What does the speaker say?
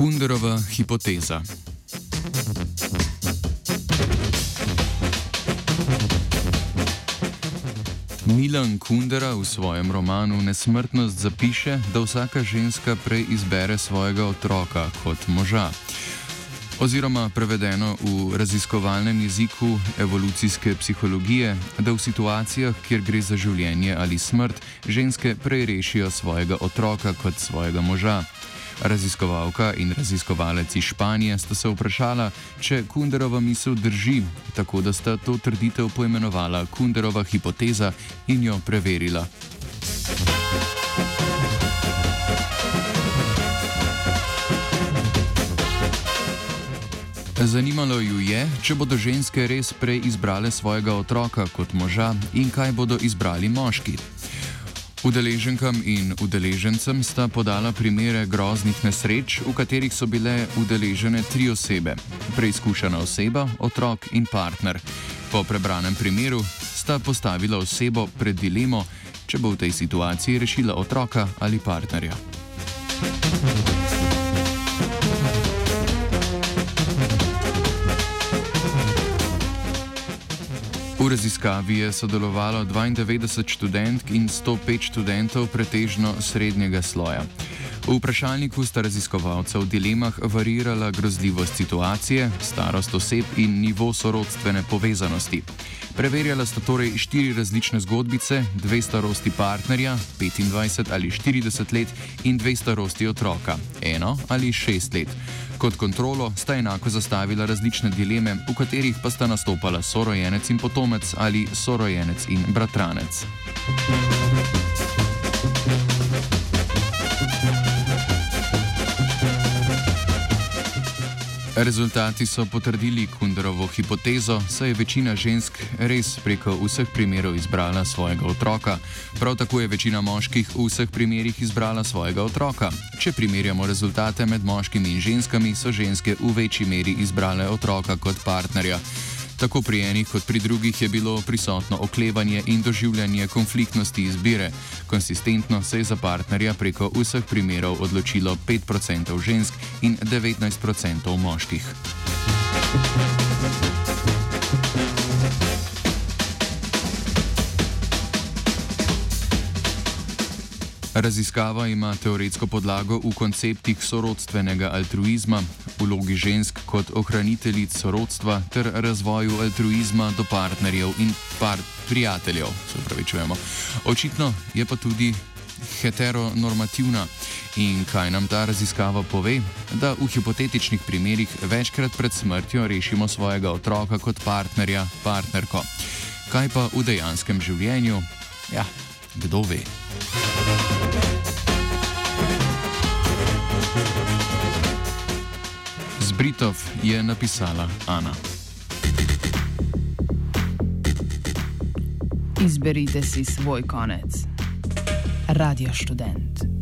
Kunderova hipoteza. Milan Kundera v svojem romanu Nesmrtnost zapiše, da vsaka ženska prej izbere svojega otroka kot moža. Oziroma, prevedeno v raziskovalnem jeziku evolucijske psihologije, da v situacijah, kjer gre za življenje ali smrt, ženske prej rešijo svojega otroka kot svojega moža. Raziskovalka in raziskovalec iz Španije sta se vprašala, če Kunderova misel drži, tako da sta to trditev poimenovala Kunderova hipoteza in jo preverila. Zanimalo ju je, če bodo ženske res prej izbrale svojega otroka kot moža in kaj bodo izbrali moški. Udeleženkam in udeležencem sta podala primere groznih nesreč, v katerih so bile udeležene tri osebe: preizkušena oseba, otrok in partner. Po prebranem primeru sta postavila osebo pred dilemo, če bo v tej situaciji rešila otroka ali partnerja. Thank you. Raziskavi je sodelovalo 92 študentk in 105 študentov pretežno srednjega sloja. V vprašalniku sta raziskovalca v dilemah varirala grozljivost situacije, starost oseb in nivo sorodstvene povezanosti. Preverjala sta torej štiri različne zgodbice, dve starosti partnerja, 25 ali 40 let, in dve starosti otroka, eno ali šest let. Kot kontrolo sta enako zastavila različne dileme, v katerih pa sta nastopala sorojenec in potomec ali sorojenec in bratranec. Rezultati so potrdili Kunderovo hipotezo, saj je večina žensk res preko vseh primerov izbrala svojega otroka. Prav tako je večina moških v vseh primerih izbrala svojega otroka. Če primerjamo rezultate med moškimi in ženskami, so ženske v večji meri izbrale otroka kot partnerja. Tako pri enih kot pri drugih je bilo prisotno oklevanje in doživljanje konfliktnosti izbire. Konsistentno se je za partnerja preko vseh primerov odločilo 5% žensk in 19% moških. Raziskava ima teoretsko podlago v konceptih sorodstvenega altruizma, vlogi žensk kot ohraniteljic sorodstva ter razvoju altruizma do partnerjev in par prijateljev. Očitno je pa tudi heteronormativna. In kaj nam ta raziskava pove? Da v hipotetičnih primerih večkrat pred smrtjo rešimo svojega otroka kot partnerja, partnerko. Kaj pa v dejanskem življenju? Ja, kdo ve. Britov je napisala Ana. Izberite si svoj konec. Radio študent.